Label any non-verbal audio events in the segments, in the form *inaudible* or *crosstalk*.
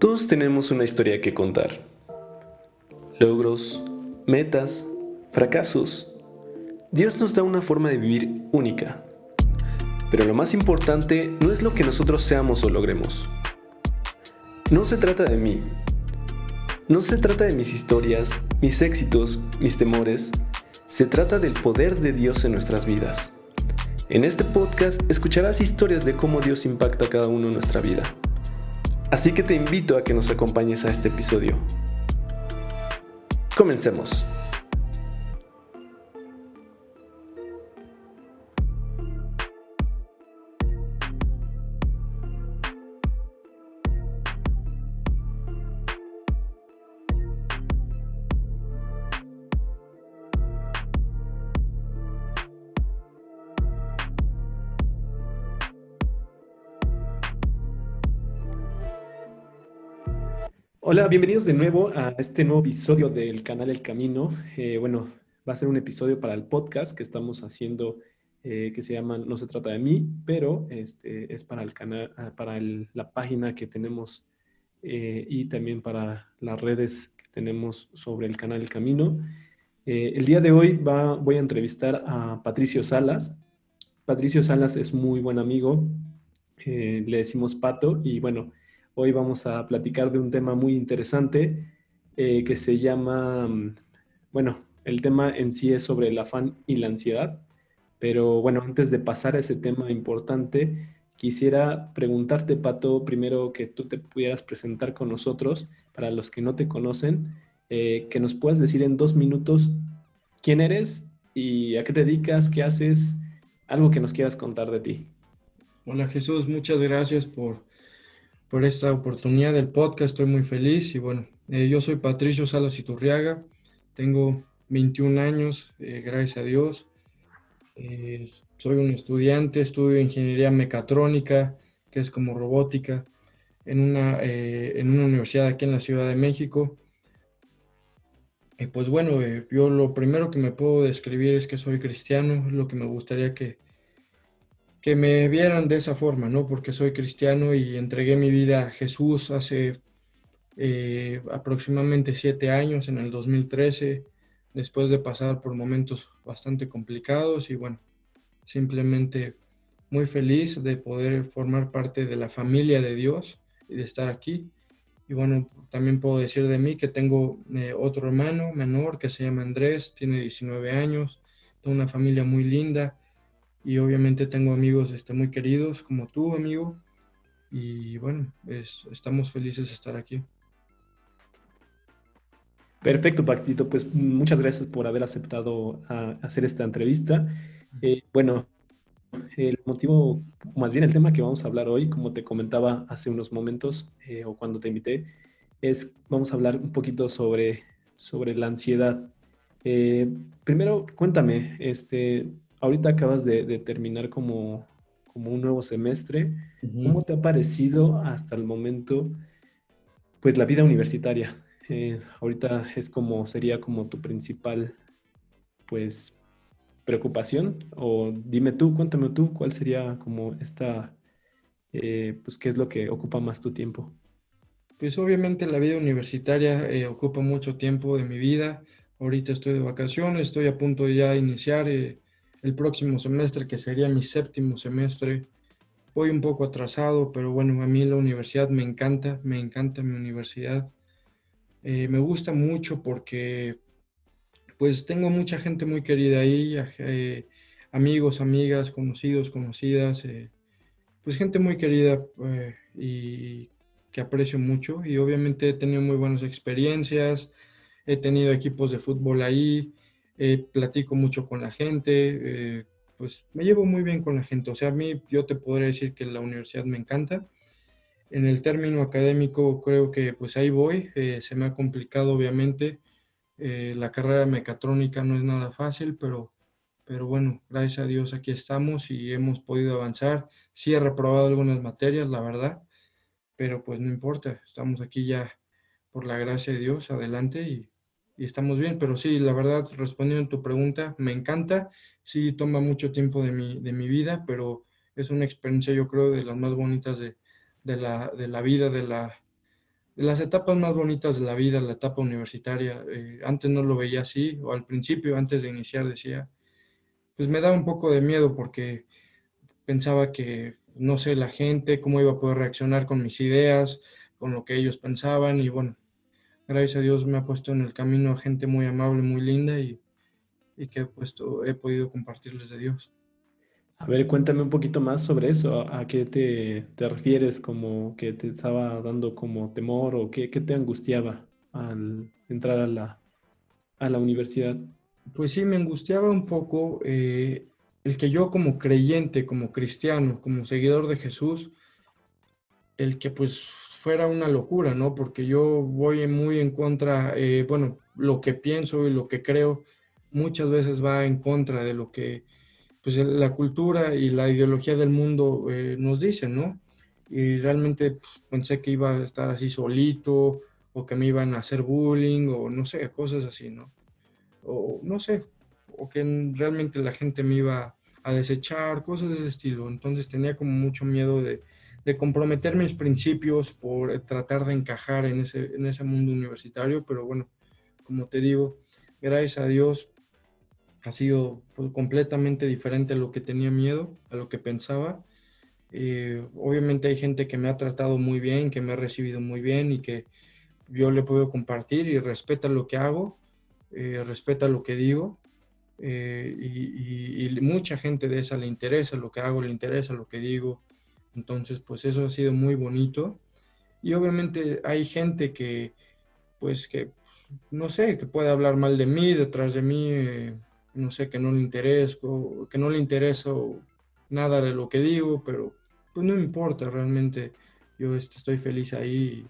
Todos tenemos una historia que contar. Logros, metas, fracasos. Dios nos da una forma de vivir única. Pero lo más importante no es lo que nosotros seamos o logremos. No se trata de mí. No se trata de mis historias, mis éxitos, mis temores. Se trata del poder de Dios en nuestras vidas. En este podcast escucharás historias de cómo Dios impacta a cada uno en nuestra vida. Así que te invito a que nos acompañes a este episodio. Comencemos. Hola, bienvenidos de nuevo a este nuevo episodio del canal El Camino. Eh, bueno, va a ser un episodio para el podcast que estamos haciendo eh, que se llama No se trata de mí, pero este, es para el canal, ah, para la página que tenemos eh, y también para las redes que tenemos sobre el canal El Camino. el día de hoy va, voy a entrevistar a Patricio Salas. Patricio Salas es muy buen amigo, le decimos Pato y bueno, Hoy vamos a platicar de un tema muy interesante eh, que se llama, mm, bueno, el tema en sí es sobre el afán y la ansiedad, pero bueno, antes de pasar a ese tema importante, quisiera preguntarte, Pato, primero que tú te pudieras presentar con nosotros, para los que no te conocen, eh, que nos puedas decir en dos minutos quién eres y a qué te dedicas, qué haces, algo que nos quieras contar de ti. Hola Jesús, muchas gracias por por esta oportunidad del podcast. Estoy muy feliz y bueno, eh, yo soy Patricio Salas Iturriaga, tengo 21 años, eh, gracias a Dios. Eh, soy un estudiante, estudio ingeniería mecatrónica, que es como robótica, en una, en una universidad aquí en la Ciudad de México. Y pues bueno, yo lo primero que me puedo describir es que soy cristiano, es lo que me gustaría que, que me vieran de esa forma, ¿no? Porque soy cristiano y entregué mi vida a Jesús hace eh, aproximadamente siete años, en el 2013, después de pasar por momentos bastante complicados y bueno, simplemente muy feliz de poder formar parte de la familia de Dios y de estar aquí. Y bueno, también puedo decir de mí que tengo eh, otro hermano menor que se llama Andrés, tiene 19 años, tengo una familia muy linda y obviamente tengo amigos este, muy queridos como tú, amigo. Y bueno, estamos felices de estar aquí. Perfecto, Pactito. Pues muchas gracias por haber aceptado hacer esta entrevista. Eh, bueno, el motivo, más bien el tema que vamos a hablar hoy, como te comentaba hace unos momentos eh, o cuando te invité, es vamos a hablar un poquito sobre, sobre la ansiedad. Eh, primero, cuéntame, este, ahorita acabas de, terminar como, como, un nuevo semestre. ¿Cómo te ha parecido hasta el momento, pues, la vida universitaria? Eh, ahorita es como, sería como tu principal, pues, preocupación. O dime tú, cuéntame tú, ¿cuál sería como esta, eh, pues, qué es lo que ocupa más tu tiempo? Pues obviamente la vida universitaria eh, ocupa mucho tiempo de mi vida. Ahorita estoy de vacaciones, estoy a punto de ya iniciar el próximo semestre, que sería mi séptimo semestre. Voy un poco atrasado, pero bueno, a mí la universidad me encanta, me encanta mi universidad. Eh, me gusta mucho porque pues tengo mucha gente muy querida ahí, eh, amigos, amigas, conocidos, conocidas, eh, pues gente muy querida y que aprecio mucho y obviamente he tenido muy buenas experiencias, he tenido equipos de fútbol ahí, eh, platico mucho con la gente, eh, pues me llevo muy bien con la gente. O sea, a mí yo te podría decir que la universidad me encanta. En el término académico creo que pues ahí voy, eh, se me ha complicado obviamente. la carrera mecatrónica no es nada fácil, pero, pero bueno, gracias a Dios aquí estamos y hemos podido avanzar. Sí he reprobado algunas materias, la verdad, pero pues no importa, estamos aquí ya por la gracia de Dios, adelante y y estamos bien, pero sí, la verdad, respondiendo a tu pregunta, me encanta, sí toma mucho tiempo de mi, de mi vida, pero es una experiencia yo creo de las más bonitas de, de, la, de la, vida, de la, las etapas más bonitas de la vida, la etapa universitaria. Eh, antes no lo veía así, o al principio, antes de iniciar, decía, pues me daba un poco de miedo porque pensaba que, no sé, la gente, cómo iba a poder reaccionar con mis ideas, con lo que ellos pensaban, y bueno, gracias a Dios me ha puesto en el camino a gente muy amable, muy linda y, y que he, puesto, he podido compartirles de Dios. A ver, cuéntame un poquito más sobre eso. ¿A qué te, te refieres? ¿Como que te estaba dando como temor o qué, qué te angustiaba al entrar a la, a la universidad? Pues sí, me angustiaba un poco eh, el que yo como creyente, como cristiano, como seguidor de Jesús, el que pues fuera una locura, ¿no? Porque yo voy muy en contra, eh, bueno, lo que pienso y lo que creo muchas veces va en contra de lo que pues la cultura y la ideología del mundo eh, nos dicen, ¿no? Y realmente pues, pensé que iba a estar así solito o que me iban a hacer bullying o no sé, cosas así, ¿no? O no sé, o que realmente la gente me iba a desechar, cosas de ese estilo. Entonces tenía como mucho miedo de, de comprometer mis principios por tratar de encajar en ese, en ese mundo universitario, pero bueno, como te digo, gracias a Dios ha sido pues, completamente diferente a lo que tenía miedo, a lo que pensaba. Eh, obviamente hay gente que me ha tratado muy bien, que me ha recibido muy bien y que yo le puedo compartir y respeta lo que hago, eh, respeta lo que digo. Eh, y, y, mucha gente de esa le interesa lo que hago, le interesa lo que digo. Entonces, pues eso ha sido muy bonito. Y obviamente hay gente que, pues que, no sé, que puede hablar mal de mí, detrás de mí, no sé, que no le intereso, que no le intereso nada de lo que digo, pero pues no importa, realmente yo este, estoy feliz ahí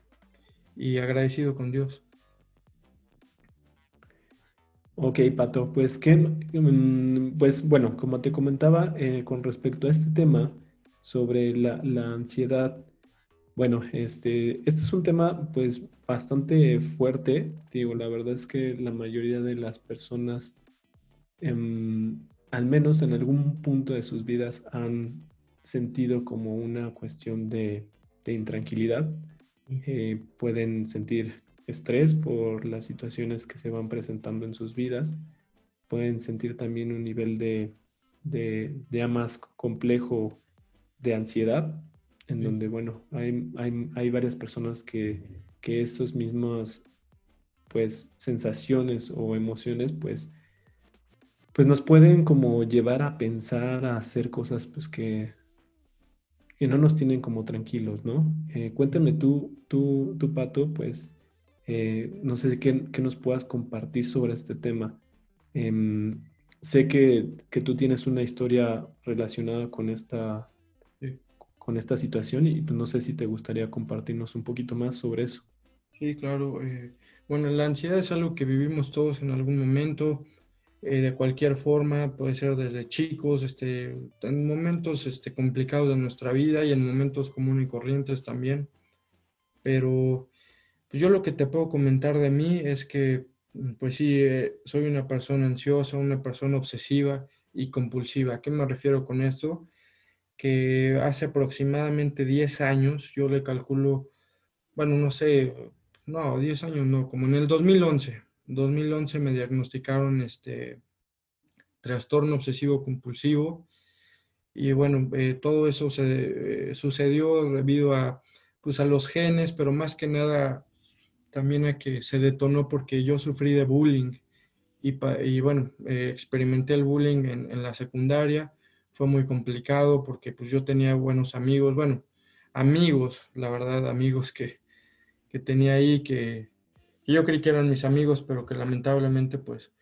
y, agradecido con Dios. Ok, Pato, pues que, mm, pues bueno, como te comentaba eh, con respecto a este tema sobre la, la, ansiedad, bueno, este, este es un tema pues bastante fuerte, digo, la verdad es que la mayoría de las personas Em, al menos en algún punto de sus vidas han sentido como una cuestión de, intranquilidad. Eh, pueden sentir estrés por las situaciones que se van presentando en sus vidas. Pueden sentir también un nivel de, de, más complejo de ansiedad, en donde, bueno, hay, hay, varias personas que, que esos mismos, pues, sensaciones o emociones, pues, pues nos pueden como llevar a pensar, a hacer cosas pues que, que no nos tienen como tranquilos, ¿no? Eh, cuéntame tú, tú, tú, Pato, pues eh, no sé qué, qué, nos puedas compartir sobre este tema. Em, sé que, que, tú tienes una historia relacionada con esta, con esta situación y pues, no sé si te gustaría compartirnos un poquito más sobre eso. Sí, claro. Eh, bueno, la ansiedad es algo que vivimos todos en algún momento. Eh, de cualquier forma, puede ser desde chicos, este, en momentos este, complicados de nuestra vida y en momentos comunes y corrientes también. Pero pues yo lo que te puedo comentar de mí es que, pues sí, eh, soy una persona ansiosa, una persona obsesiva y compulsiva. ¿A qué me refiero con esto? Que hace aproximadamente 10 años, yo le calculo, bueno, no sé, no, 10 años no, como en el 2011, 2011 me diagnosticaron este trastorno obsesivo compulsivo y bueno, eh, todo eso se, eh, sucedió debido a, pues a los genes, pero más que nada también a que se detonó porque yo sufrí de bullying y, y bueno, eh, experimenté el bullying en, en, la secundaria, fue muy complicado porque pues yo tenía buenos amigos, bueno, amigos, la verdad, amigos que, que tenía ahí que, yo creí que eran mis amigos, pero que lamentablemente pues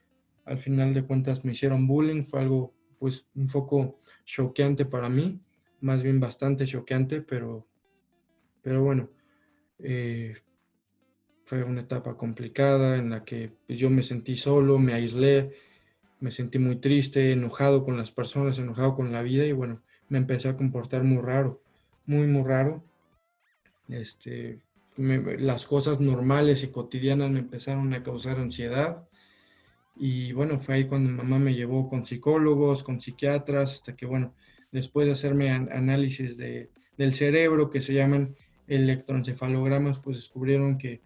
al final de cuentas me hicieron bullying, fue algo pues un poco choqueante para mí, más bien bastante choqueante, pero, pero bueno, eh, fue una etapa complicada en la que pues, yo me sentí solo, me aislé, me sentí muy triste, enojado con las personas, enojado con la vida y bueno, me empecé a comportar muy raro, muy, muy raro. Este, las cosas normales y cotidianas me empezaron a causar ansiedad. Y bueno, fue ahí cuando mamá me llevó con psicólogos, con psiquiatras, hasta que bueno, después de hacerme análisis de, del cerebro que se llaman electroencefalogramas, pues descubrieron que,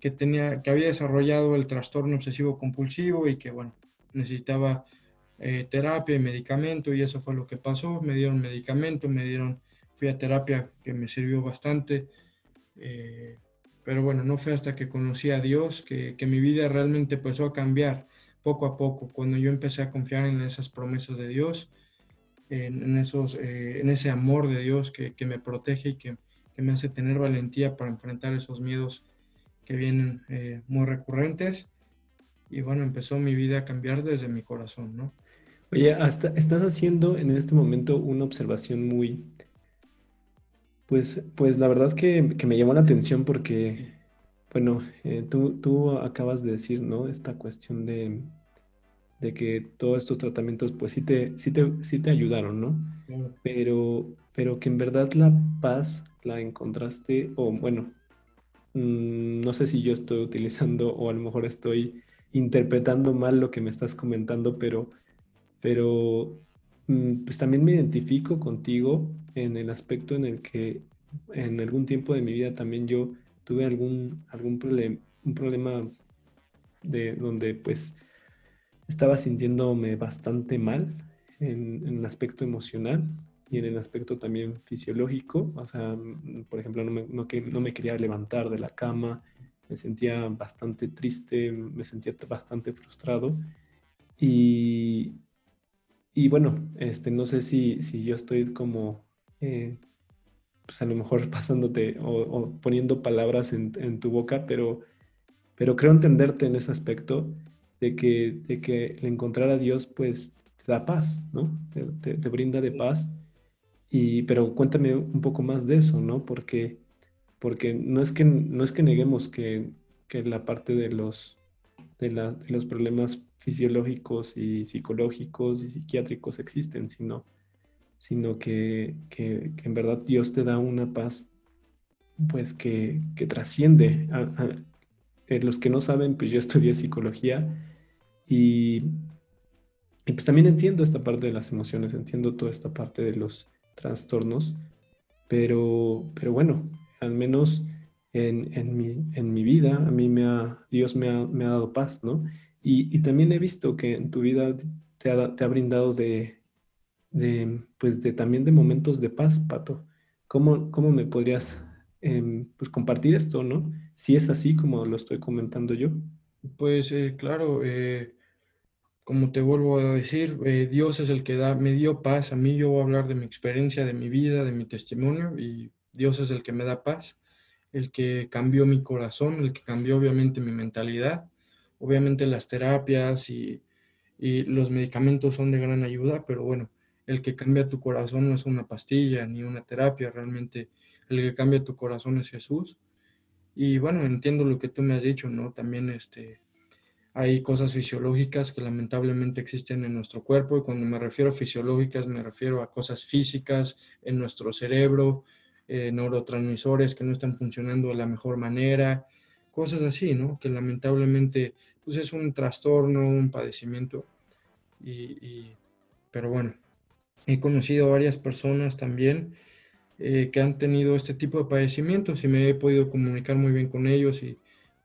que, tenía, que había desarrollado el trastorno obsesivo compulsivo y que, bueno, necesitaba eh, terapia y medicamento y eso fue lo que pasó. Me dieron medicamento, me dieron, fui a terapia que me sirvió bastante. Eh, pero bueno, no fue hasta que conocí a Dios que, que, mi vida realmente empezó a cambiar poco a poco, cuando yo empecé a confiar en esas promesas de Dios, en, esos, eh, en ese amor de Dios que, que me protege y que, que, me hace tener valentía para enfrentar esos miedos que vienen muy recurrentes. Y bueno, empezó mi vida a cambiar desde mi corazón, ¿no? Oye, hasta estás haciendo en este momento una observación muy, pues, pues la verdad que, que me llamó la atención porque, bueno, eh, tú, tú acabas de decir, ¿no? Esta cuestión de, de que todos estos tratamientos, pues sí te, sí te, sí te ayudaron, ¿no? Pero, pero que en verdad la paz la encontraste, o bueno, mm, no sé si yo estoy utilizando o a lo mejor estoy interpretando mal lo que me estás comentando, pero pero mm, pues también me identifico contigo en el aspecto en el que en algún tiempo de mi vida también yo tuve algún, algún problema, un problema de donde pues estaba sintiéndome bastante mal en, el aspecto emocional y en el aspecto también fisiológico. O sea, mm, por ejemplo, no me, no me quería levantar de la cama, me sentía bastante triste, me sentía bastante frustrado. Y, y bueno, este, no sé si, si yo estoy como, eh, pues a lo mejor *laughs* pasándote o, poniendo palabras en, en, tu boca, pero, pero creo entenderte en ese aspecto de que, de que el encontrar a Dios pues te da paz, ¿no? Te, te, brinda de paz. Y, pero cuéntame un poco más de eso, ¿no? Porque, porque no, es que, no es que neguemos que, que la parte de los, de, la, de los problemas fisiológicos y psicológicos y psiquiátricos existen, sino, sino que, que, en verdad Dios te da una paz pues que, que trasciende. A, eh, los que no saben, pues yo estudié psicología y, y pues también entiendo esta parte de las emociones, entiendo toda esta parte de los trastornos, pero, pero bueno, al menos en, en, mi, en mi vida, a mí me ha, Dios me ha, me ha dado paz, ¿no? Y, también he visto que en tu vida te ha, te ha brindado de, de, pues de también de momentos de paz, Pato. ¿Cómo, cómo me podrías em, pues compartir esto, no? Si es así como lo estoy comentando yo. Pues eh, claro, eh, como te vuelvo a decir, eh, Dios es el que da, me dio paz. A mí yo voy a hablar de mi experiencia, de mi vida, de mi testimonio y Dios es el que me da paz, el que cambió mi corazón, el que cambió obviamente mi mentalidad Obviamente las terapias y, los medicamentos son de gran ayuda, pero bueno, el que cambia tu corazón no es una pastilla ni una terapia, realmente el que cambia tu corazón es Jesús. Y bueno, entiendo lo que tú me has dicho, ¿no? También este, hay cosas fisiológicas que lamentablemente existen en nuestro cuerpo y cuando me refiero a fisiológicas me refiero a cosas físicas en nuestro cerebro, eh, neurotransmisores que no están funcionando de la mejor manera, cosas así, ¿no? Que lamentablemente pues es un trastorno, un padecimiento. Y, pero bueno, he conocido varias personas también eh, que han tenido este tipo de padecimientos y me he podido comunicar muy bien con ellos y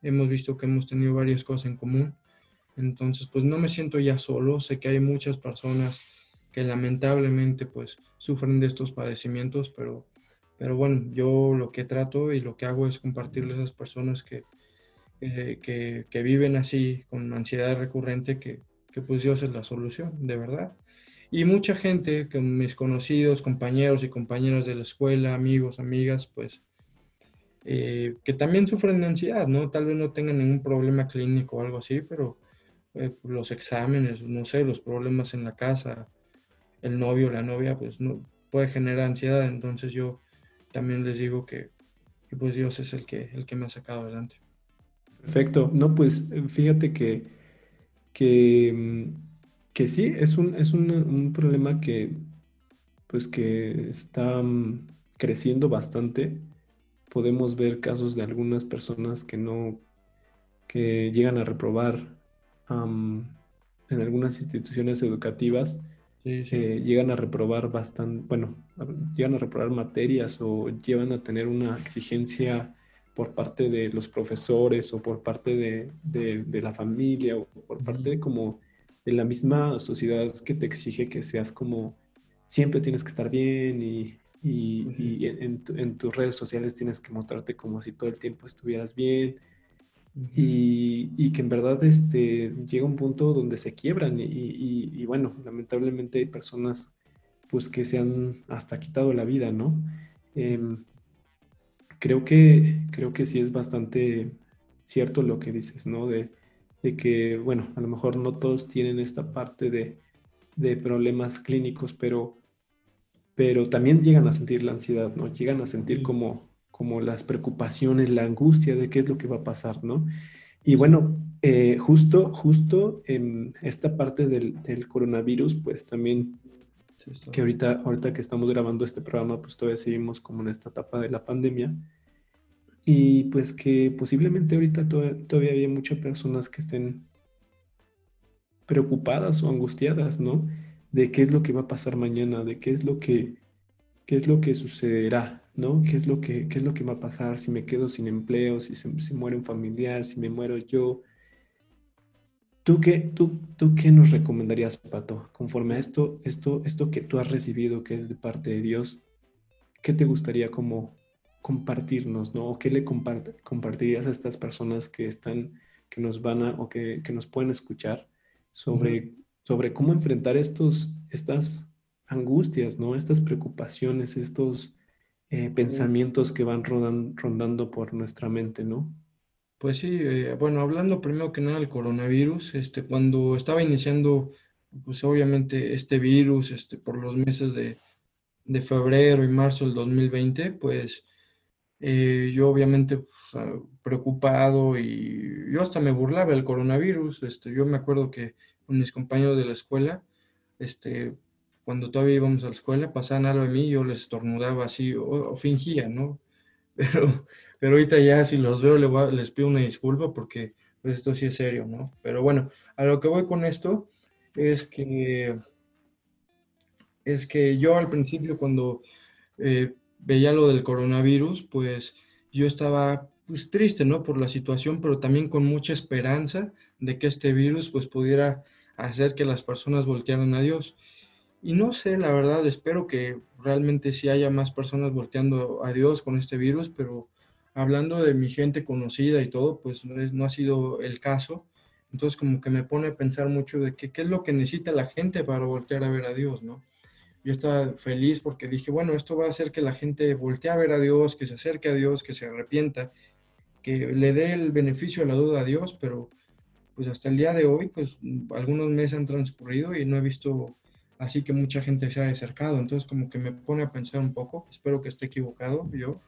hemos visto que hemos tenido varias cosas en común. Entonces, pues no me siento ya solo, sé que hay muchas personas que lamentablemente pues sufren de estos padecimientos, pero, pero bueno, yo lo que trato y lo que hago es compartirles a esas personas que, que, que, viven así con ansiedad recurrente, que, que, pues Dios es la solución, de verdad. Y mucha gente, que mis conocidos, compañeros y compañeras de la escuela, amigos, amigas, pues eh, que también sufren de ansiedad, ¿no? Tal vez no tengan ningún problema clínico o algo así, pero eh, los exámenes, no sé, los problemas en la casa, el novio, la novia, pues no puede generar ansiedad. Entonces yo también les digo que, pues Dios es el que, el que me ha sacado adelante. Perfecto. No, pues fíjate que, que, que sí, es un, es un, problema que, pues que está mm, creciendo bastante. Podemos ver casos de algunas personas que no, que llegan a reprobar en algunas instituciones educativas eh, llegan a reprobar bastante, bueno, llegan a reprobar materias o llevan a tener una exigencia por parte de los profesores o por parte de, la familia o por parte de como de la misma sociedad que te exige que seas como siempre tienes que estar bien y, en, tus redes sociales tienes que mostrarte como si todo el tiempo estuvieras bien y, que en verdad este, llega un punto donde se quiebran y, bueno, lamentablemente hay personas pues que se han hasta quitado la vida, ¿no? Em, creo, que, creo que sí es bastante cierto lo que dices, ¿no? De, que, bueno, a lo mejor no todos tienen esta parte de, de problemas clínicos, pero, pero también llegan a sentir la ansiedad, ¿no? Llegan a sentir como como las preocupaciones, la angustia de qué es lo que va a pasar, ¿no? Y bueno, eh, justo, justo en esta parte del, coronavirus, pues también que ahorita, ahorita que estamos grabando este programa, pues todavía seguimos como en esta etapa de la pandemia. Y pues que posiblemente ahorita todavía, todavía hay muchas personas que estén preocupadas o angustiadas, ¿no? De qué es lo que va a pasar mañana, de qué es lo que, qué es lo que sucederá, ¿no? ¿Qué es lo que, qué es lo que va a pasar si me quedo sin empleo, si se, muere un familiar, si me muero yo? ¿Tú qué, tú, ¿Tú qué nos recomendarías, Pato? Conforme a esto, esto, esto que tú has recibido, que es de parte de Dios, ¿qué te gustaría como compartirnos, ¿no? ¿O qué le compartirías a estas personas que están, que nos van a, o que, que nos pueden escuchar sobre, sobre cómo enfrentar estos, estas angustias, ¿no? Estas preocupaciones, estos eh, pensamientos que van rondando por nuestra mente, ¿no? Pues sí, eh, bueno, hablando primero que nada del coronavirus, este, cuando estaba iniciando, pues obviamente este virus, este, por los meses de, febrero y marzo del 2020, pues eh, yo obviamente pues, preocupado y yo hasta me burlaba del coronavirus, este, yo me acuerdo que con mis compañeros de la escuela, este, cuando todavía íbamos a la escuela, pasaban algo a mí, yo les estornudaba así, o, fingía, ¿no? *laughs* Pero, pero ahorita ya si los veo les, pido una disculpa porque pues esto sí es serio, ¿no? Pero bueno, a lo que voy con esto es que, es que yo al principio cuando eh, veía lo del coronavirus, pues yo estaba pues triste, ¿no? Por la situación, pero también con mucha esperanza de que este virus pues pudiera hacer que las personas voltearan a Dios. Y no sé, la verdad, espero que realmente sí haya más personas volteando a Dios con este virus, pero hablando de mi gente conocida y todo, pues no, no ha sido el caso. Entonces como que me pone a pensar mucho de qué es lo que necesita la gente para voltear a ver a Dios, ¿no? Yo estaba feliz porque dije, bueno, esto va a hacer que la gente voltee a ver a Dios, que se acerque a Dios, que se arrepienta, que le dé el beneficio de la duda a Dios, pero pues hasta el día de hoy, pues algunos meses han transcurrido y no he visto así que mucha gente se ha acercado. Entonces como que me pone a pensar un poco, espero que esté equivocado yo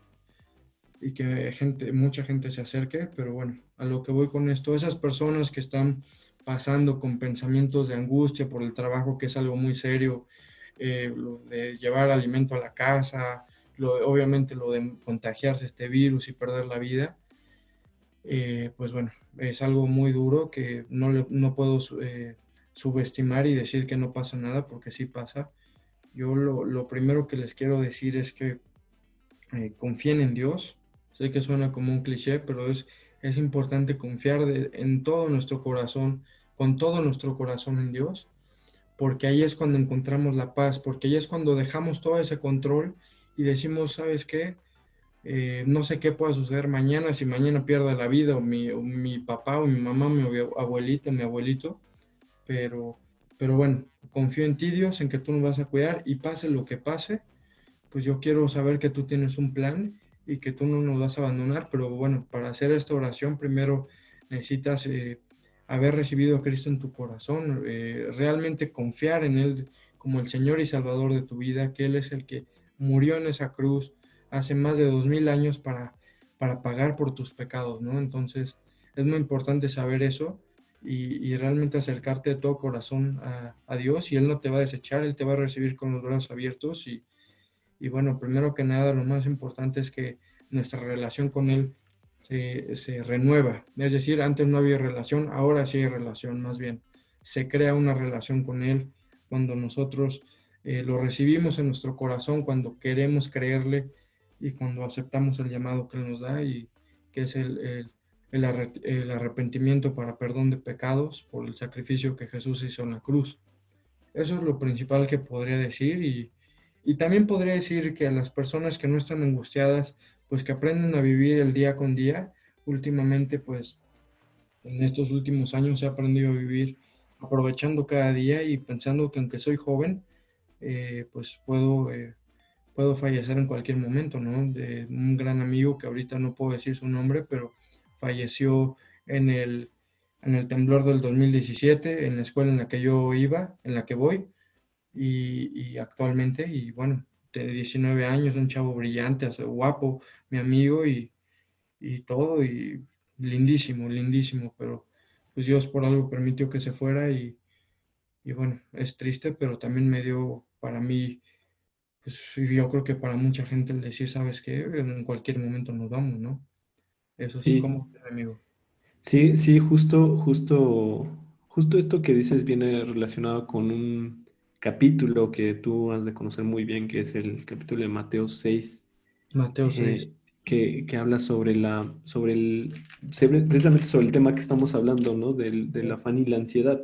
y que gente, mucha gente se acerque, pero bueno, a lo que voy con esto, esas personas que están pasando con pensamientos de angustia por el trabajo, que es algo muy serio, eh, de llevar alimento a la casa, lo, obviamente lo de contagiarse este virus y perder la vida, eh, pues bueno, es algo muy duro que no, no puedo eh, subestimar y decir que no pasa nada, porque sí pasa. Yo lo, primero que les quiero decir es que eh, confíen en Dios. Sé que suena como un cliché, pero es, es importante confiar en todo nuestro corazón, con todo nuestro corazón en Dios, porque ahí es cuando encontramos la paz, porque ahí es cuando dejamos todo ese control y decimos, ¿sabes qué? Eh, no sé qué pueda suceder mañana, si mañana pierda la vida o mi, o mi papá o mi mamá, mi abuelita, mi abuelito, pero, pero bueno, confío en ti, Dios, en que tú nos vas a cuidar y pase lo que pase, pues yo quiero saber que tú tienes un plan y que tú no nos vas a abandonar, pero bueno, para hacer esta oración primero necesitas eh, haber recibido a Cristo en tu corazón, eh, realmente confiar en Él como el Señor y Salvador de tu vida, que Él es el que murió en esa cruz hace más de dos mil años para, para pagar por tus pecados, ¿no? Entonces es muy importante saber eso y, realmente acercarte de todo corazón a, Dios y Él no te va a desechar, Él te va a recibir con los brazos abiertos y, y bueno, primero que nada, lo más importante es que nuestra relación con Él se, se, renueva. Es decir, antes no había relación, ahora sí hay relación, más bien. Se crea una relación con Él cuando nosotros eh, lo recibimos en nuestro corazón, cuando queremos creerle y cuando aceptamos el llamado que Él nos da y que es el, el, arrepentimiento para perdón de pecados por el sacrificio que Jesús hizo en la cruz. Eso es lo principal que podría decir y, y también podría decir que a las personas que no están angustiadas, pues que aprenden a vivir el día con día, últimamente pues en estos últimos años he aprendido a vivir aprovechando cada día y pensando que aunque soy joven, eh, pues puedo, eh, puedo fallecer en cualquier momento, ¿no? De un gran amigo que ahorita no puedo decir su nombre, pero falleció en el, en el temblor del 2017, en la escuela en la que yo iba, en la que voy, y, actualmente, y bueno, de 19 años, un chavo brillante, guapo, mi amigo, y, y todo, y lindísimo, lindísimo, pero pues Dios por algo permitió que se fuera y, y bueno, es triste, pero también me dio para mí, pues yo creo que para mucha gente el decir, ¿sabes qué? En cualquier momento nos vamos, ¿no? Eso sí, como amigo. Sí, sí, justo, justo, justo esto que dices viene relacionado con un capítulo que tú has de conocer muy bien, que es el capítulo de Mateo 6. Mateo 6. Eh, que, que, habla sobre la, sobre el, precisamente sobre el tema que estamos hablando, ¿no? Del, del afán y la ansiedad.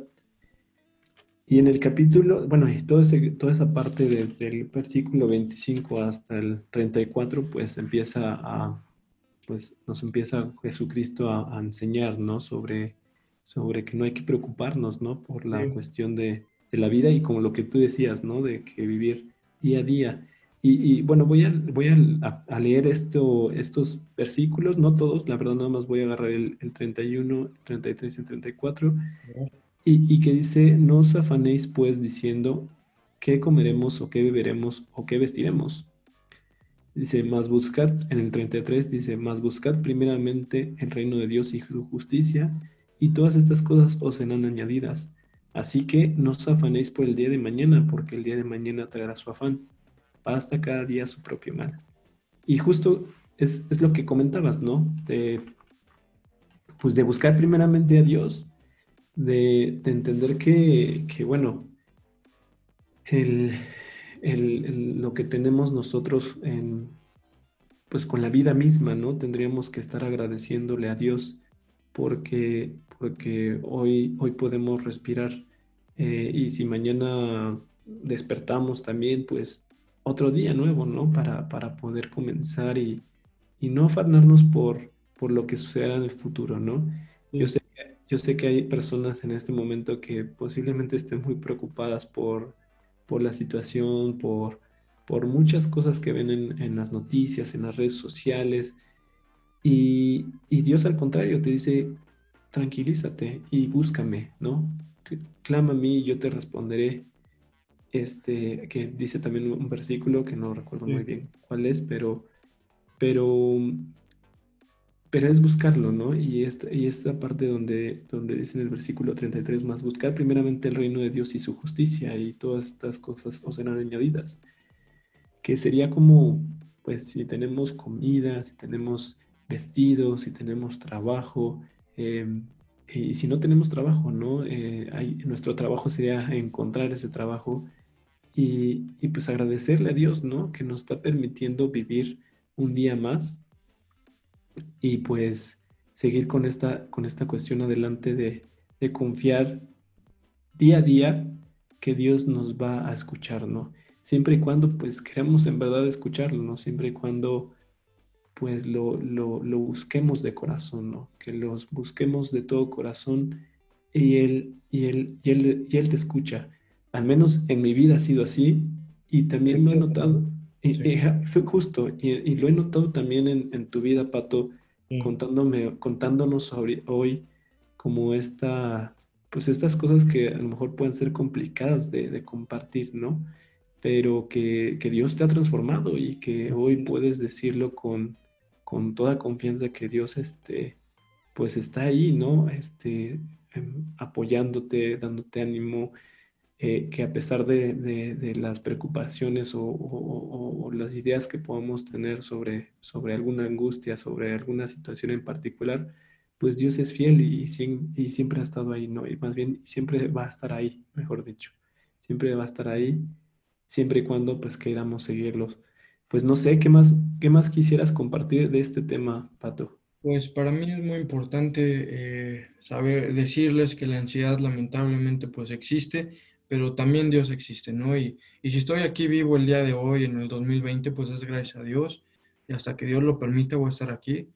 Y en el capítulo, bueno, todo toda esa parte desde el versículo 25 hasta el 34, pues empieza a, pues nos empieza Jesucristo a, enseñar, ¿no? Sobre, sobre que no hay que preocuparnos, ¿no? Por la cuestión de, de, la vida y como lo que tú decías, ¿no? De que vivir día a día. Y, bueno, voy, a, voy a, leer esto, estos versículos, no todos, la verdad nada más voy a agarrar el, el 31, el 33 y el 34. Y, que dice, no os afanéis pues diciendo, ¿qué comeremos o qué beberemos o qué vestiremos? Dice, más buscad, en el 33 dice, más buscad primeramente el reino de Dios y su justicia, y todas estas cosas os serán añadidas. Así que no os afanéis por el día de mañana, porque el día de mañana traerá su afán. Basta cada día su propio mal. Y justo es, es lo que comentabas, ¿no? De, pues de buscar primeramente a Dios de, entender que, bueno, lo que tenemos nosotros en, pues con la vida misma, ¿no? Tendríamos que estar agradeciéndole a Dios porque, porque hoy, hoy podemos respirar eh, y si mañana despertamos también, pues otro día nuevo, ¿no? Para, para poder comenzar y, no afanarnos por, por lo que suceda en el futuro, ¿no? Yo sé yo sé que hay personas en este momento que posiblemente estén muy preocupadas por, por la situación, por, por muchas cosas que ven en, las noticias, en las redes sociales. Y, Dios al contrario te dice, tranquilízate y búscame, ¿no? Clama a mí y yo te responderé. Este, que dice también un versículo que no recuerdo muy bien cuál es, pero, pero pero es buscarlo, ¿no? Y esta, y esta parte donde, donde dice en el versículo 33 más, buscar primeramente el reino de Dios y su justicia y todas estas cosas os serán añadidas. Que sería como, pues si tenemos comida, si tenemos vestidos, si tenemos trabajo, em, y si no tenemos trabajo, ¿no? Eh, hay, nuestro trabajo sería encontrar ese trabajo y, y pues agradecerle a Dios, ¿no? Que nos está permitiendo vivir un día más y pues seguir con esta, con esta cuestión adelante de, de confiar día a día que Dios nos va a escuchar, ¿no? Siempre y cuando pues queramos en verdad escucharlo, ¿no? Siempre y cuando pues lo, lo, lo busquemos de corazón, ¿no? Que los busquemos de todo corazón y él, y, él, y, él, y él te escucha. Al menos en mi vida ha sido así y también lo he notado. Y, justo, y, y, lo he notado también en, en tu vida, Pato, contándome, contándonos hoy como esta, pues estas cosas que a lo mejor pueden ser complicadas de, compartir, ¿no? Pero que, Dios te ha transformado y que hoy puedes decirlo con, con toda confianza que Dios este, pues está ahí, ¿no? Este, em, apoyándote, dándote ánimo, eh, que a pesar de, las preocupaciones o, las ideas que podamos tener sobre, sobre alguna angustia, sobre alguna situación en particular, pues Dios es fiel y, y, siempre ha estado ahí, ¿no? Y más bien siempre va a estar ahí, mejor dicho. siempre va a estar ahí, siempre y cuando pues queramos seguirlos. Pues no sé, ¿qué más, qué más quisieras compartir de este tema, Pato? Pues para mí es muy importante eh, saber decirles que la ansiedad lamentablemente pues existe, pero también Dios existe, ¿no? Y, y si estoy aquí vivo el día de hoy, en el 2020, pues es gracias a Dios y hasta que Dios lo permita voy a estar aquí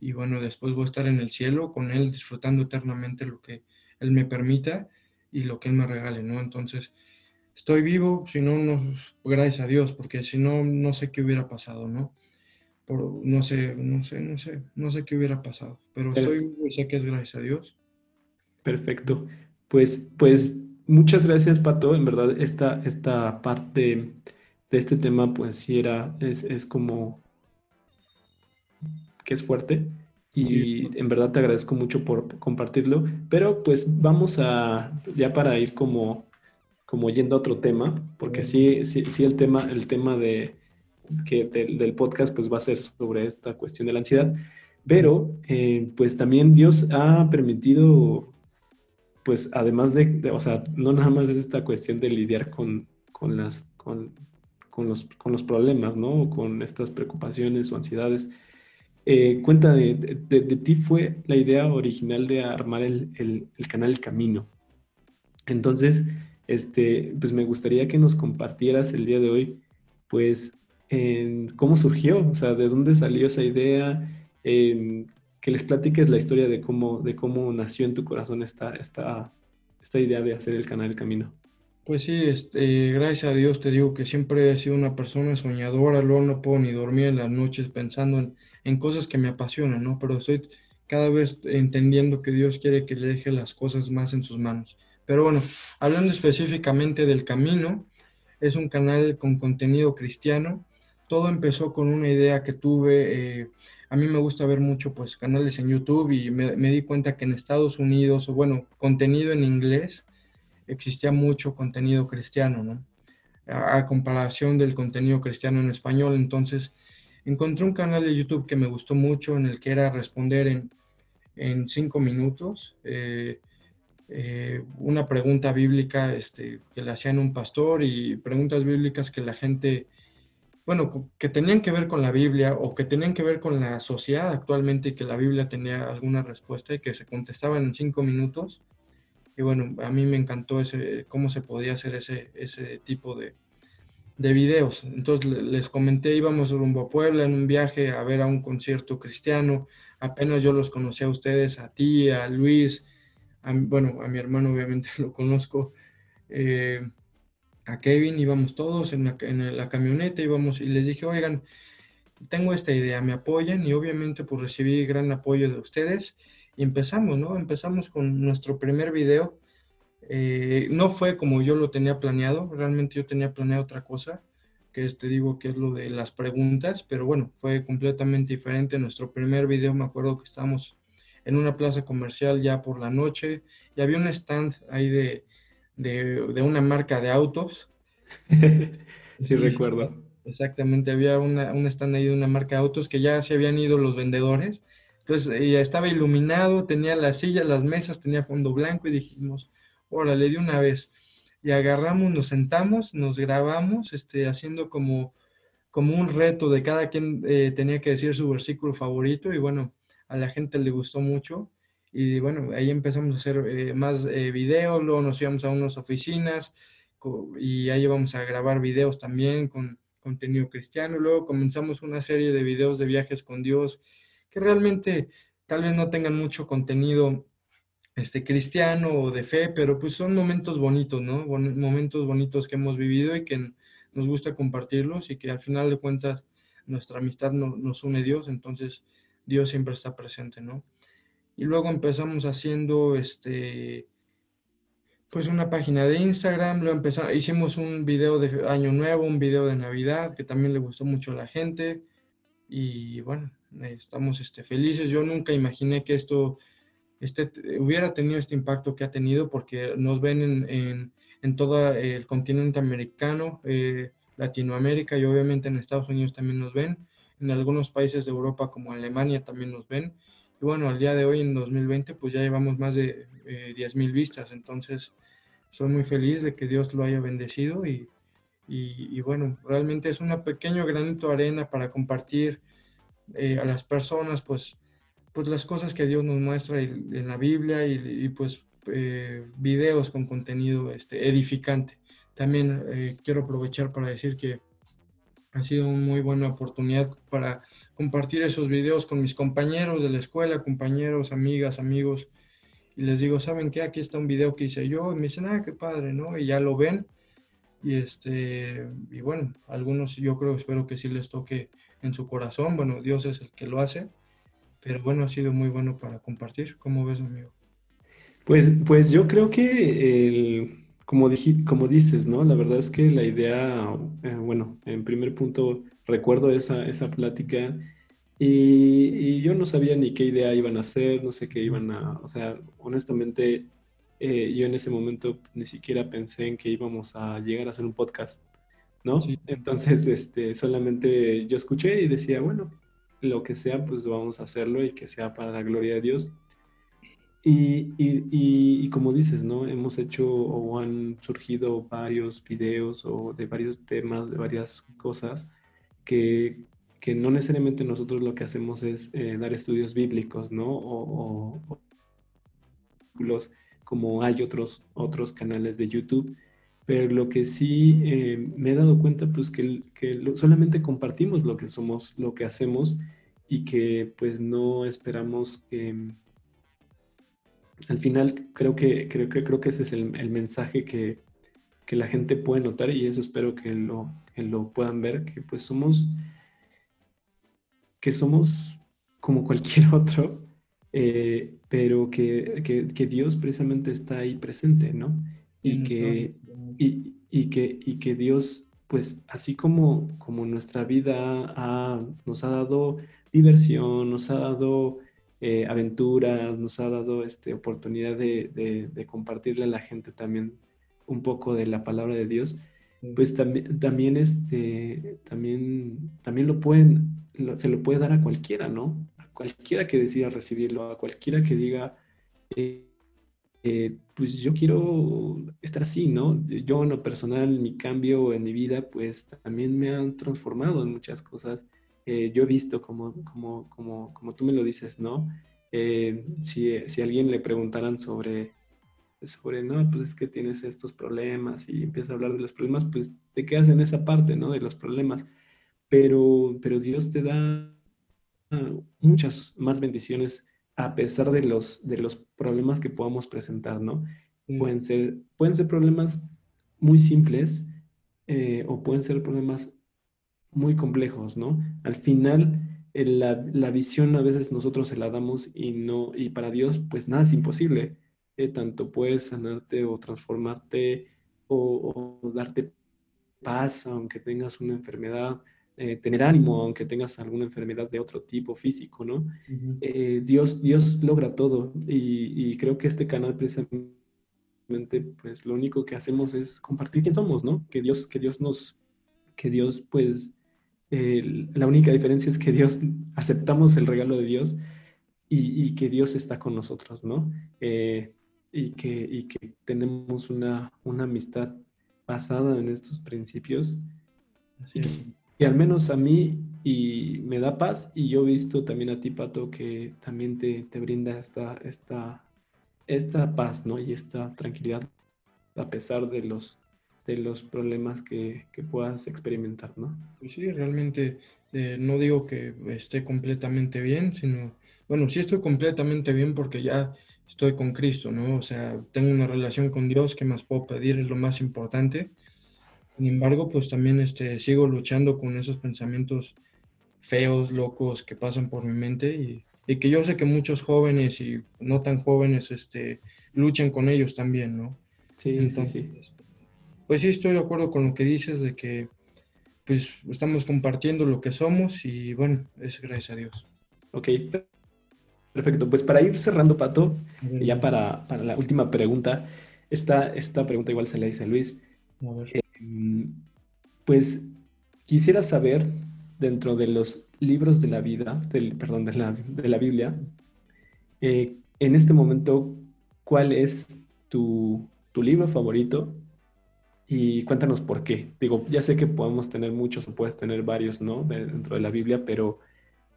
y bueno, después voy a estar en el cielo con Él disfrutando eternamente lo que Él me permita y lo que Él me regale, ¿no? Entonces, estoy vivo, si no, no, gracias a Dios, porque si no, no sé qué hubiera pasado, ¿no? Por, no sé, no sé, no sé, no sé qué hubiera pasado, pero estoy vivo y sé que es gracias a Dios. Perfecto. Pues, pues muchas gracias, Pato. En verdad, esta, esta parte de este tema, pues sí era, es, es como que es fuerte. Y en verdad te agradezco mucho por compartirlo. Pero pues vamos a, ya para ir como, como yendo a otro tema, porque sí, sí, sí el tema, el tema de, que del podcast pues va a ser sobre esta cuestión de la ansiedad. Pero eh, pues también Dios ha permitido, pues además de, o sea, no nada más es esta cuestión de lidiar con, con las, con, con, los, con los problemas, ¿no? Con estas preocupaciones o ansiedades, eh, cuenta de, de, ti fue la idea original de armar el, el, canal El Camino. Entonces, este, pues me gustaría que nos compartieras el día de hoy, pues, en cómo surgió, o sea, de dónde salió esa idea, en, que les platiques la historia de cómo, de cómo nació en tu corazón esta, esta, esta idea de hacer el canal El Camino. Pues sí, este, gracias a Dios te digo que siempre he sido una persona soñadora, luego no puedo ni dormir en las noches pensando en, en cosas que me apasionan, ¿no? Pero estoy cada vez entendiendo que Dios quiere que le deje las cosas más en sus manos. Pero bueno, hablando específicamente del camino, es un canal con contenido cristiano. Todo empezó con una idea que tuve. Eh, a mí me gusta ver mucho pues canales en YouTube y me, di cuenta que en Estados Unidos, o bueno, contenido en inglés, existía mucho contenido cristiano, ¿no? A, a comparación del contenido cristiano en español. Entonces, encontré un canal de YouTube que me gustó mucho en el que era responder en, en cinco minutos eh, eh, una pregunta bíblica este, que le hacían un pastor y preguntas bíblicas que la gente, bueno, que tenían que ver con la Biblia o que tenían que ver con la sociedad actualmente y que la Biblia tenía alguna respuesta y que se contestaban en cinco minutos. Y bueno, a mí me encantó ese, cómo se podía hacer ese, ese tipo de, de videos. Entonces les comenté, íbamos rumbo a Puebla en un viaje a ver a un concierto cristiano. Apenas yo los conocí a ustedes, a ti, a Luis, bueno, a mi hermano obviamente *laughs* lo conozco, eh, a Kevin, íbamos todos en la, en la, camioneta, íbamos y les dije, oigan, tengo esta idea, me apoyan y obviamente pues recibí gran apoyo de ustedes y empezamos, ¿no? Empezamos con nuestro primer video eh, no fue como yo lo tenía planeado, realmente yo tenía planeado otra cosa, que te digo que es lo de las preguntas, pero bueno, fue completamente diferente. Nuestro primer video me acuerdo que estábamos en una plaza comercial ya por la noche y había un stand ahí de, de, una marca de autos. *laughs* sí, recuerdo. Exactamente, había una, un stand ahí de una marca de autos que ya se habían ido los vendedores. Entonces ya estaba iluminado, tenía las sillas, las mesas, tenía fondo blanco y dijimos, órale, de una vez. Y agarramos, nos sentamos, nos grabamos, este, haciendo como, como un reto de cada quien eh, tenía que decir su versículo favorito y bueno, a la gente le gustó mucho. Y bueno, ahí empezamos a hacer eh, más eh, videos, luego nos íbamos a unas oficinas y ahí íbamos a grabar videos también con contenido cristiano. Luego comenzamos una serie de videos de viajes con Dios que realmente tal vez no tengan mucho contenido este, cristiano o de fe, pero pues son momentos bonitos, ¿no? momentos bonitos que hemos vivido y que nos gusta compartirlos y que al final de cuentas nuestra amistad nos une Dios, entonces Dios siempre está presente, ¿no? Y luego empezamos haciendo este pues una página de Instagram, lo empezamos, hicimos un video de Año Nuevo, un video de Navidad que también le gustó mucho a la gente y bueno, estamos este, felices. Yo nunca imaginé que esto este, hubiera tenido este impacto que ha tenido porque nos ven en, en, en todo el continente americano, eh, Latinoamérica y obviamente en Estados Unidos también nos ven, en algunos países de Europa como Alemania también nos ven. Y bueno, al día de hoy, en 2020, pues ya llevamos más de eh, 10.000 vistas, entonces soy muy feliz de que Dios lo haya bendecido y, y, bueno, realmente es un pequeño granito de arena para compartir eh, a las personas, pues, pues las cosas que Dios nos muestra en la Biblia y, pues eh, videos con contenido este, edificante. También eh, quiero aprovechar para decir que ha sido una muy buena oportunidad para compartir esos videos con mis compañeros de la escuela, compañeros, amigas, amigos, y les digo, ¿saben qué? Aquí está un video que hice yo, y me dicen, ah, qué padre, ¿no? Y ya lo ven, y este, y bueno, algunos yo creo, espero que sí les toque en su corazón, bueno, Dios es el que lo hace, pero bueno, ha sido muy bueno para compartir, ¿cómo ves, amigo? Pues, pues yo creo que el como, como dices, ¿no? La verdad es que la idea, eh, bueno, en primer punto recuerdo esa, esa plática y, yo no sabía ni qué idea iban a hacer, no sé qué iban a, o sea, honestamente eh, yo en ese momento ni siquiera pensé en que íbamos a llegar a hacer un podcast, ¿no? Entonces, este, solamente yo escuché y decía, bueno, lo que sea, pues vamos a hacerlo y que sea para la gloria de Dios. Y, y, como dices, ¿no? Hemos hecho o han surgido varios videos o de varios temas, de varias cosas que, que no necesariamente nosotros lo que hacemos es eh, dar estudios bíblicos, ¿no? O, o, como hay otros, otros canales de YouTube. Pero lo que sí eh, me he dado cuenta, pues que, que solamente compartimos lo que somos, lo que hacemos y que pues no esperamos que al final creo que, creo que, creo que ese es el, mensaje que, la gente puede notar y eso espero que lo, lo puedan ver, que pues somos, que somos como cualquier *laughs* otro, eh, pero que, Dios precisamente está ahí presente, ¿no? Y que, y, que, y que Dios, pues así como, como nuestra vida nos ha dado diversión, nos ha dado eh, aventuras, nos ha dado este, oportunidad de, compartirle a la gente también un poco de la palabra de Dios, pues también, también, este, también, también lo pueden, se lo puede dar a cualquiera, ¿no? A cualquiera que decida recibirlo, a cualquiera que diga, eh, eh, pues yo quiero estar así, ¿no? Yo en lo personal, mi cambio en mi vida, pues también me han transformado en muchas cosas eh, yo he visto, como, como, como, como tú me lo dices, ¿no? Eh, si, si a alguien le preguntaran sobre, sobre, no, pues es que tienes estos problemas y empieza a hablar de los problemas, pues te quedas en esa parte, ¿no? De los problemas. Pero, pero Dios te da muchas más bendiciones a pesar de los, de los problemas que podamos presentar, ¿no? Pueden, ser, pueden ser problemas muy simples eh, o pueden ser problemas muy complejos, ¿no? Al final, la, la, visión a veces nosotros se la damos y no, y para Dios, pues nada es imposible. Eh, tanto puedes sanarte o transformarte o, darte paz aunque tengas una enfermedad, eh, tener ánimo aunque tengas alguna enfermedad de otro tipo físico, ¿no? Eh, Dios, Dios logra todo y, y, creo que este canal precisamente, pues lo único que hacemos es compartir quién somos, ¿no? Que Dios, que Dios nos, que Dios pues la única diferencia es que Dios, aceptamos el regalo de Dios y, que Dios está con nosotros, ¿no? Eh, y, que, que tenemos una, una, amistad basada en estos principios. Y, al menos a mí y me da paz y yo he visto también a ti, Pato, que también te, te brinda esta, esta, esta paz, ¿no? Y esta tranquilidad a pesar de los de los problemas que, puedas experimentar, ¿no? Pues sí, realmente eh, no digo que esté completamente bien, sino, bueno, sí estoy completamente bien porque ya estoy con Cristo, ¿no? O sea, tengo una relación con Dios, que más puedo pedir? Es lo más importante. Sin embargo, pues también este, sigo luchando con esos pensamientos feos, locos que pasan por mi mente y, y, que yo sé que muchos jóvenes y no tan jóvenes este, luchan con ellos también, ¿no? Sí, sí, sí. Pues sí, estoy de acuerdo con lo que dices de que pues estamos compartiendo lo que somos y bueno, es gracias a Dios. Ok, perfecto. Pues para ir cerrando, Pato, ya para, la última pregunta, esta, esta pregunta igual se la dice a Luis. Em, pues quisiera saber, dentro de los libros de la vida, del, perdón, de la, de la Biblia, eh, en este momento, ¿cuál es tu, tu libro favorito y cuéntanos por qué. Digo, ya sé que podemos tener muchos o puedes tener varios, ¿no? dentro de la Biblia, pero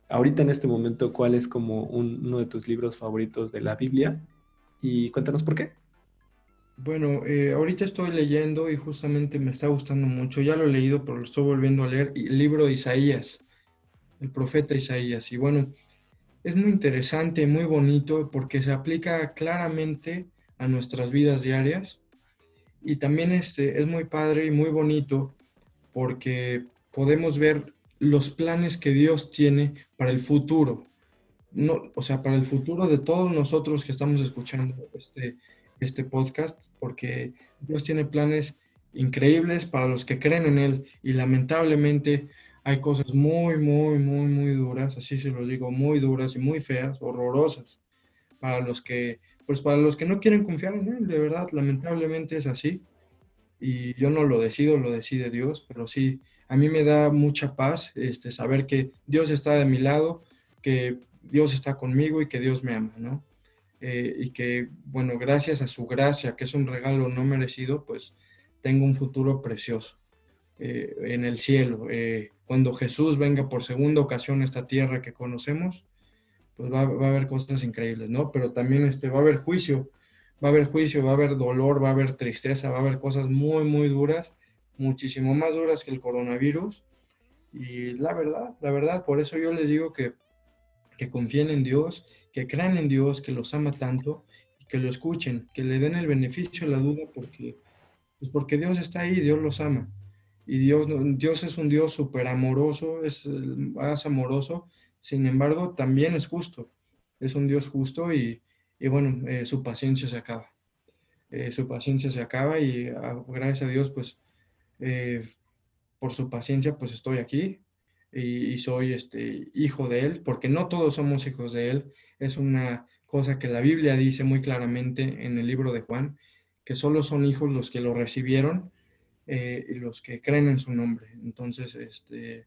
ahorita en este momento, ¿cuál es como uno de tus libros favoritos de la Biblia? Y cuéntanos por qué. Bueno, eh, ahorita estoy leyendo y justamente me está gustando mucho. Ya lo he leído, pero lo estoy volviendo a leer. El libro de Isaías, el profeta Isaías. Y bueno, es muy interesante, muy bonito, porque se aplica claramente a nuestras vidas diarias. Y también este, es muy padre y muy bonito porque podemos ver los planes que Dios tiene para el futuro. No, o sea, para el futuro de todos nosotros que estamos escuchando este, este podcast, porque Dios tiene planes increíbles para los que creen en Él y lamentablemente hay cosas muy, muy, muy, muy duras, así se los digo, muy duras y muy feas, horrorosas, para los que, pues para los que no quieren confiar en Él, de verdad, lamentablemente es así. Y yo no lo decido, lo decide Dios, pero sí, a mí me da mucha paz este, saber que Dios está de mi lado, que Dios está conmigo y que Dios me ama, ¿no? Eh, y que, bueno, gracias a su gracia, que es un regalo no merecido, pues tengo un futuro precioso eh, en el cielo. Eh, cuando Jesús venga por segunda ocasión a esta tierra que conocemos, pues va, va, a haber cosas increíbles, ¿no? Pero también este, va a haber juicio, va a haber juicio, va a haber dolor, va a haber tristeza, va a haber cosas muy, muy duras, muchísimo más duras que el coronavirus. Y la verdad, la verdad, por eso yo les digo que, que confíen en Dios que crean en Dios, que los ama tanto, y que lo escuchen, que le den el beneficio de la duda porque, pues porque Dios está ahí, Dios los ama. Y Dios, Dios es un Dios súper amoroso, es más amoroso, sin embargo también es justo, es un Dios justo y, y bueno, eh, su paciencia se acaba. Eh, su paciencia se acaba y ah, gracias a Dios pues eh, por su paciencia pues estoy aquí, y, soy este, hijo de Él, porque no todos somos hijos de Él. Es una cosa que la Biblia dice muy claramente en el libro de Juan, que solo son hijos los que lo recibieron eh, y los que creen en su nombre. Entonces, este,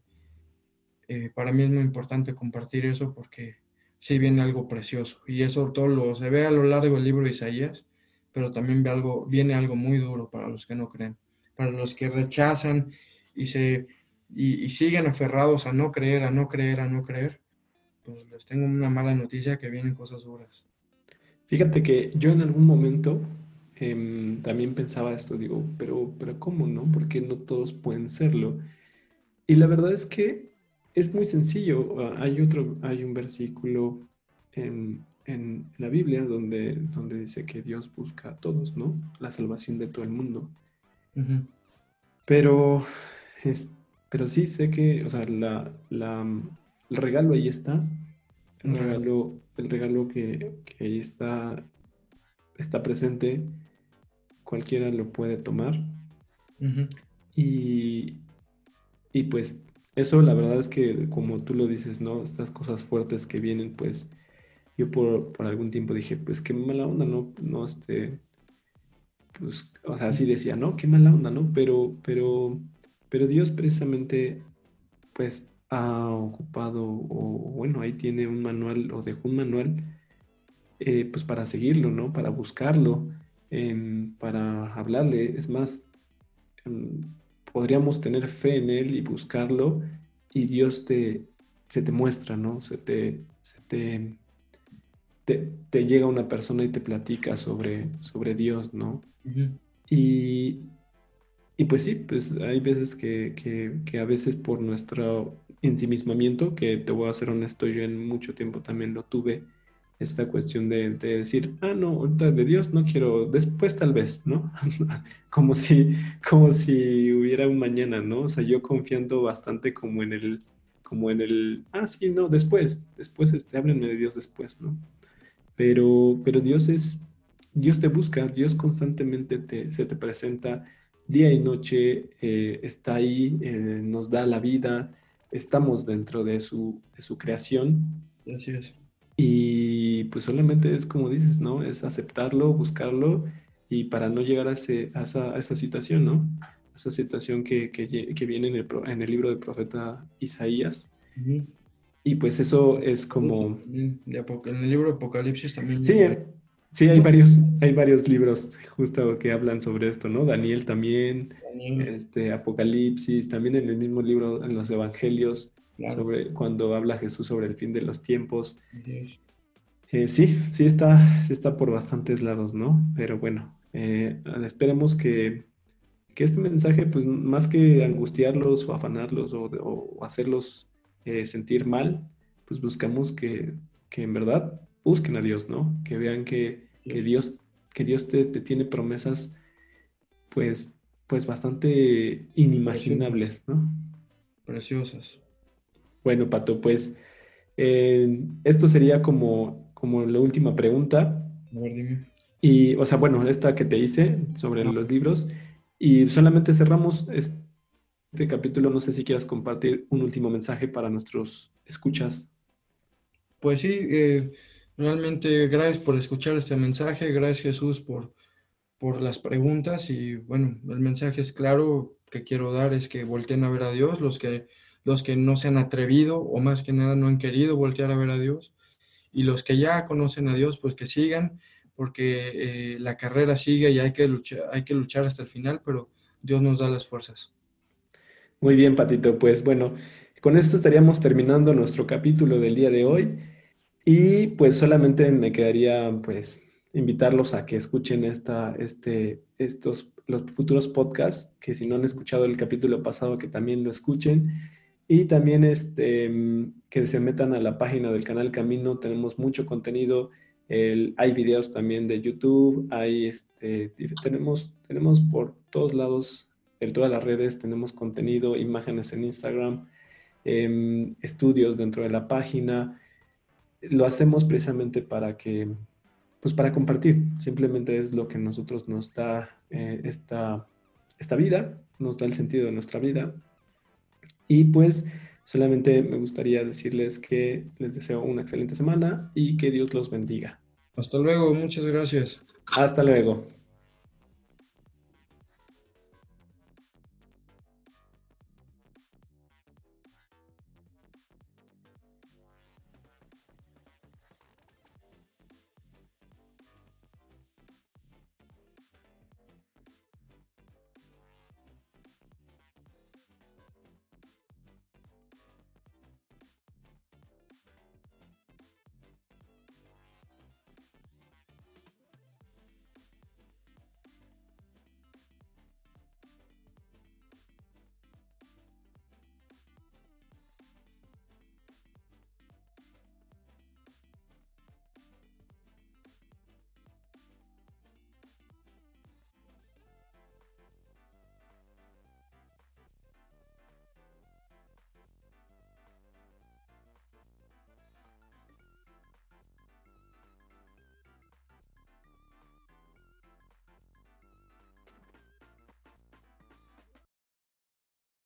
eh, para mí es muy importante compartir eso porque sí viene algo precioso. Y eso todo lo se ve a lo largo del libro de Isaías, pero también ve algo, viene algo muy duro para los que no creen, para los que rechazan y se y, siguen aferrados a no creer, a no creer, a no creer, pues les tengo una mala noticia que vienen cosas duras. Fíjate que yo en algún momento em, también pensaba esto, digo, pero, pero ¿cómo no? Porque no todos pueden serlo. Y la verdad es que es muy sencillo. Ah, hay otro, hay un versículo en, en la Biblia donde, donde dice que Dios busca a todos, ¿no? La salvación de todo el mundo. Pero este, pero sí sé que, o sea, la, el regalo ahí está. El regalo, el regalo que, ahí está, está presente. Cualquiera lo puede tomar. y, y pues eso la verdad es que como tú lo dices, ¿no? Estas cosas fuertes que vienen, pues yo por, por algún tiempo dije, pues qué mala onda, ¿no? No, este, pues, o sea, así decía, ¿no? Qué mala onda, ¿no? Pero, pero pero Dios precisamente, pues, ha ocupado, o bueno, ahí tiene un manual, o dejó un manual, eh, pues para seguirlo, ¿no? Para buscarlo, em, para hablarle. Es más, em, podríamos tener fe en Él y buscarlo, y Dios te, se te muestra, ¿no? Se te, se te, te, llega una persona y te platica sobre, sobre Dios, ¿no? Y y pues sí, pues hay veces que, que, a veces por nuestro ensimismamiento, que te voy a ser honesto, yo en mucho tiempo también lo tuve, esta cuestión de, decir, ah, no, ahorita de Dios no quiero, después tal vez, ¿no? *laughs* como, si, como si hubiera un mañana, ¿no? O sea, yo confiando bastante como en el, como en el, ah, sí, no, después, después, este, háblenme de Dios después, ¿no? Pero, pero Dios es, Dios te busca, Dios constantemente te, se te presenta día y noche eh, está ahí, eh, nos da la vida, estamos dentro de su, de su creación. Así es. Y pues solamente es como dices, ¿no? Es aceptarlo, buscarlo y para no llegar a, ese, a, esa, a esa, situación, ¿no? A esa situación que, que, que viene en el, en el, libro del profeta Isaías. Y pues eso es como... En el libro Apocalipsis también. Sí, Sí, hay varios, hay varios libros justo que hablan sobre esto, ¿no? Daniel también, este Apocalipsis, también en el mismo libro, en los Evangelios, sobre cuando habla Jesús sobre el fin de los tiempos. Eh, sí, sí está, sí está por bastantes lados, ¿no? Pero bueno, eh, esperemos que, este mensaje, pues más que angustiarlos o afanarlos o, hacerlos eh, sentir mal, pues buscamos que, que en verdad busquen a Dios, ¿no? Que vean que, Dios, que Dios te, tiene promesas, pues, pues bastante inimaginables, ¿no? Preciosas. Bueno, Pato, pues eh, esto sería como, como la última pregunta. A ver, dime. Y, o sea, bueno, esta que te hice sobre los libros. Y solamente cerramos este capítulo. No sé si quieras compartir un último mensaje para nuestros escuchas. Pues sí, eh, Realmente gracias por escuchar este mensaje, gracias Jesús por, por las preguntas y bueno, el mensaje es claro que quiero dar es que volteen a ver a Dios, los que, los que no se han atrevido o más que nada no han querido voltear a ver a Dios y los que ya conocen a Dios pues que sigan porque eh, la carrera sigue y hay que, luchar, hay que luchar hasta el final, pero Dios nos da las fuerzas. Muy bien, Patito, pues bueno, con esto estaríamos terminando nuestro capítulo del día de hoy. Y pues solamente me quedaría pues invitarlos a que escuchen esta, este, estos, los futuros podcasts, que si no han escuchado el capítulo pasado, que también lo escuchen. Y también este, que se metan a la página del canal Camino, tenemos mucho contenido. El, hay videos también de YouTube, hay este, tenemos, tenemos por todos lados, en todas las redes, tenemos contenido, imágenes en Instagram, em, estudios dentro de la página lo hacemos precisamente para que, pues para compartir, simplemente es lo que nosotros nos da eh, esta, esta vida, nos da el sentido de nuestra vida. Y pues solamente me gustaría decirles que les deseo una excelente semana y que Dios los bendiga. Hasta luego, muchas gracias. Hasta luego.